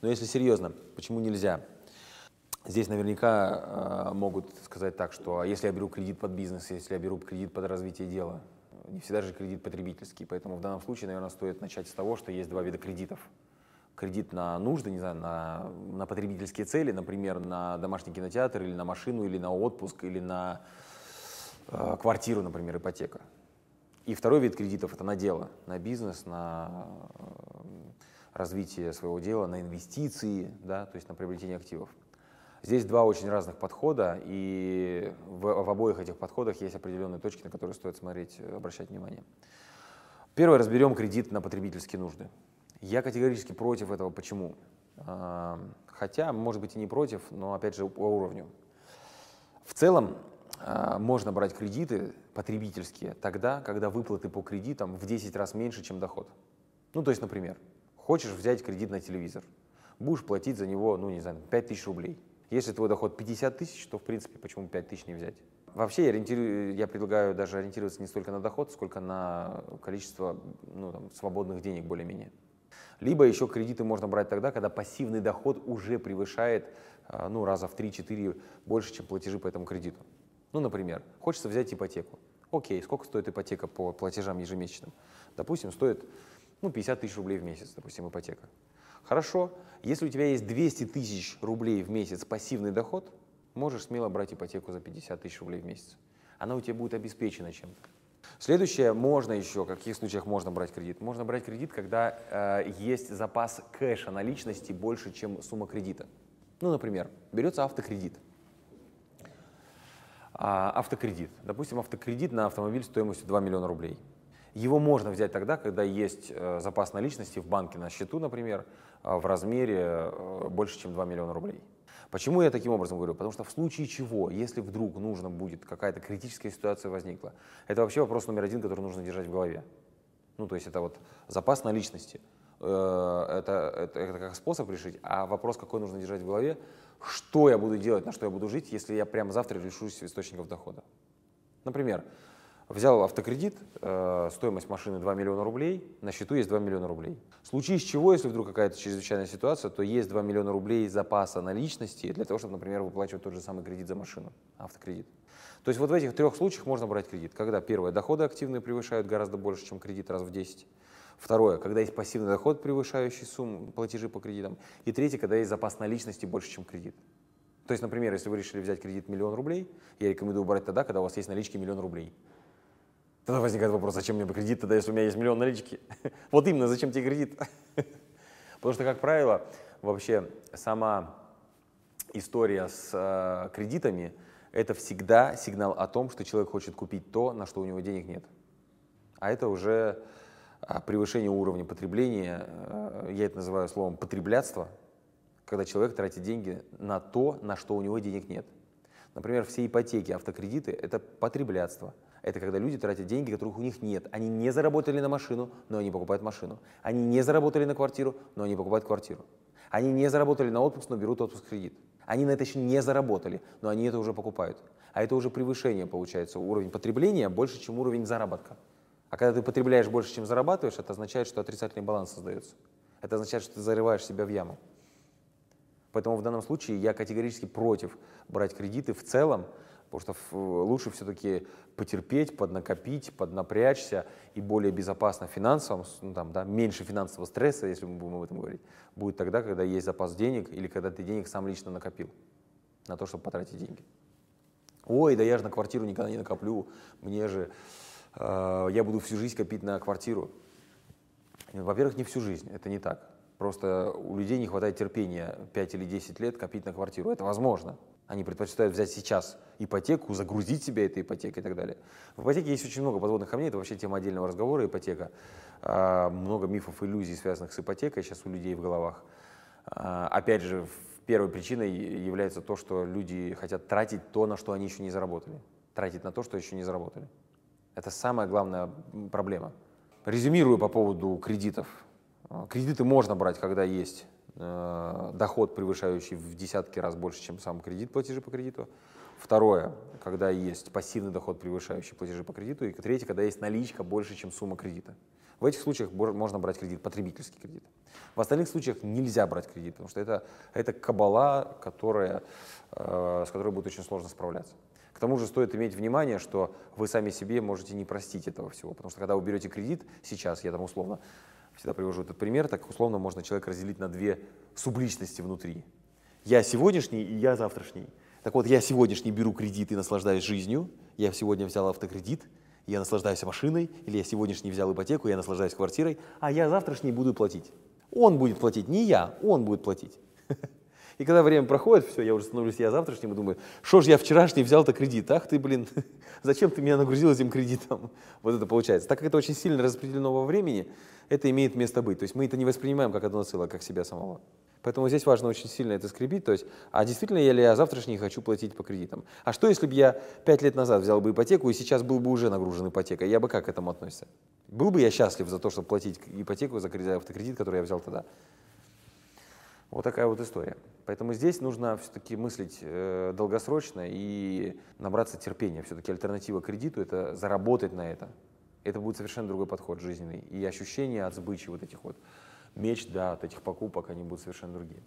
Но если серьезно, почему нельзя? Здесь наверняка э, могут сказать так, что если я беру кредит под бизнес, если я беру кредит под развитие дела, не всегда же кредит потребительский, поэтому в данном случае, наверное, стоит начать с того, что есть два вида кредитов. Кредит на нужды, не знаю, на, на потребительские цели, например, на домашний кинотеатр или на машину, или на отпуск, или на э, квартиру, например, ипотека. И второй вид кредитов – это на дело, на бизнес, на э, развитие своего дела, на инвестиции, да, то есть на приобретение активов. Здесь два очень разных подхода, и в, в обоих этих подходах есть определенные точки, на которые стоит смотреть, э, обращать внимание. Первое, разберем кредит на потребительские нужды. Я категорически против этого. Почему? А, хотя, может быть, и не против, но, опять же, по уровню. В целом, а, можно брать кредиты потребительские тогда, когда выплаты по кредитам в 10 раз меньше, чем доход. Ну, то есть, например, хочешь взять кредит на телевизор, будешь платить за него, ну, не знаю, 5 тысяч рублей – если твой доход 50 тысяч, то, в принципе, почему 5 тысяч не взять? Вообще, я, ориентирую, я предлагаю даже ориентироваться не столько на доход, сколько на количество ну, там, свободных денег более-менее. Либо еще кредиты можно брать тогда, когда пассивный доход уже превышает а, ну, раза в 3-4 больше, чем платежи по этому кредиту. Ну, например, хочется взять ипотеку. Окей, сколько стоит ипотека по платежам ежемесячным? Допустим, стоит ну, 50 тысяч рублей в месяц, допустим, ипотека. Хорошо, если у тебя есть 200 тысяч рублей в месяц пассивный доход, можешь смело брать ипотеку за 50 тысяч рублей в месяц. Она у тебя будет обеспечена чем-то. Следующее, можно еще, в каких случаях можно брать кредит? Можно брать кредит, когда э, есть запас кэша наличности больше, чем сумма кредита. Ну, например, берется автокредит. А, автокредит. Допустим, автокредит на автомобиль стоимостью 2 миллиона рублей. Его можно взять тогда, когда есть э, запас наличности в банке на счету, например, э, в размере э, больше, чем 2 миллиона рублей. Почему я таким образом говорю? Потому что в случае чего, если вдруг нужно будет, какая-то критическая ситуация возникла, это вообще вопрос номер один, который нужно держать в голове. Ну, то есть это вот запас наличности. Это, это, это как способ решить, а вопрос, какой нужно держать в голове, что я буду делать, на что я буду жить, если я прямо завтра лишусь источников дохода. Например, Взял автокредит, э, стоимость машины 2 миллиона рублей, на счету есть 2 миллиона рублей. В случае с чего, если вдруг какая-то чрезвычайная ситуация, то есть 2 миллиона рублей запаса наличности для того, чтобы, например, выплачивать тот же самый кредит за машину, автокредит. То есть вот в этих трех случаях можно брать кредит. Когда, первое, доходы активные превышают гораздо больше, чем кредит раз в 10. Второе, когда есть пассивный доход, превышающий сумму платежи по кредитам. И третье, когда есть запас наличности больше, чем кредит. То есть, например, если вы решили взять кредит миллион рублей, я рекомендую брать тогда, когда у вас есть налички миллион рублей. Тогда возникает вопрос, зачем мне кредит тогда, если у меня есть миллион налички? вот именно, зачем тебе кредит? Потому что, как правило, вообще сама история с э, кредитами – это всегда сигнал о том, что человек хочет купить то, на что у него денег нет. А это уже э, превышение уровня потребления, э, я это называю словом потреблятство, когда человек тратит деньги на то, на что у него денег нет. Например, все ипотеки, автокредиты – это потреблятство – это когда люди тратят деньги, которых у них нет. Они не заработали на машину, но они покупают машину. Они не заработали на квартиру, но они покупают квартиру. Они не заработали на отпуск, но берут отпуск кредит. Они на это еще не заработали, но они это уже покупают. А это уже превышение, получается, уровень потребления больше, чем уровень заработка. А когда ты потребляешь больше, чем зарабатываешь, это означает, что отрицательный баланс создается. Это означает, что ты зарываешь себя в яму. Поэтому в данном случае я категорически против брать кредиты в целом, Потому что лучше все-таки потерпеть, поднакопить, поднапрячься и более безопасно финансово, ну, там, да, меньше финансового стресса, если мы будем об этом говорить, будет тогда, когда есть запас денег или когда ты денег сам лично накопил на то, чтобы потратить деньги. Ой, да я же на квартиру никогда не накоплю, мне же, э, я буду всю жизнь копить на квартиру. Во-первых, не всю жизнь, это не так. Просто у людей не хватает терпения 5 или 10 лет копить на квартиру. Это возможно, они предпочитают взять сейчас ипотеку, загрузить себя этой ипотекой и так далее. В ипотеке есть очень много подводных камней, это вообще тема отдельного разговора, ипотека. А, много мифов, иллюзий, связанных с ипотекой сейчас у людей в головах. А, опять же, первой причиной является то, что люди хотят тратить то, на что они еще не заработали. Тратить на то, что еще не заработали. Это самая главная проблема. Резюмирую по поводу кредитов. А, кредиты можно брать, когда есть Э, доход, превышающий в десятки раз больше, чем сам кредит, платежи по кредиту. Второе, когда есть пассивный доход, превышающий платежи по кредиту. И третье, когда есть наличка больше, чем сумма кредита. В этих случаях можно брать кредит, потребительский кредит. В остальных случаях нельзя брать кредит, потому что это, это кабала, которая, э, с которой будет очень сложно справляться. К тому же стоит иметь внимание, что вы сами себе можете не простить этого всего, потому что когда вы берете кредит, сейчас я там условно всегда привожу этот пример, так условно можно человека разделить на две субличности внутри. Я сегодняшний и я завтрашний. Так вот, я сегодняшний беру кредит и наслаждаюсь жизнью, я сегодня взял автокредит, я наслаждаюсь машиной, или я сегодняшний взял ипотеку, я наслаждаюсь квартирой, а я завтрашний буду платить. Он будет платить, не я, он будет платить. И когда время проходит, все, я уже становлюсь я завтрашним и думаю, что ж я вчерашний взял-то кредит, ах ты, блин, зачем ты меня нагрузил этим кредитом? Вот это получается. Так как это очень сильно распределено во времени, это имеет место быть. То есть мы это не воспринимаем как одно целое, как себя самого. Поэтому здесь важно очень сильно это скрепить. То есть, а действительно я ли я завтрашний хочу платить по кредитам? А что, если бы я пять лет назад взял бы ипотеку и сейчас был бы уже нагружен ипотекой? Я бы как к этому относился? Был бы я счастлив за то, чтобы платить ипотеку за автокредит, который я взял тогда? Вот такая вот история. Поэтому здесь нужно все-таки мыслить э, долгосрочно и набраться терпения. Все-таки альтернатива кредиту – это заработать на это. Это будет совершенно другой подход жизненный. И ощущения от сбычи вот этих вот меч, да, от этих покупок, они будут совершенно другие.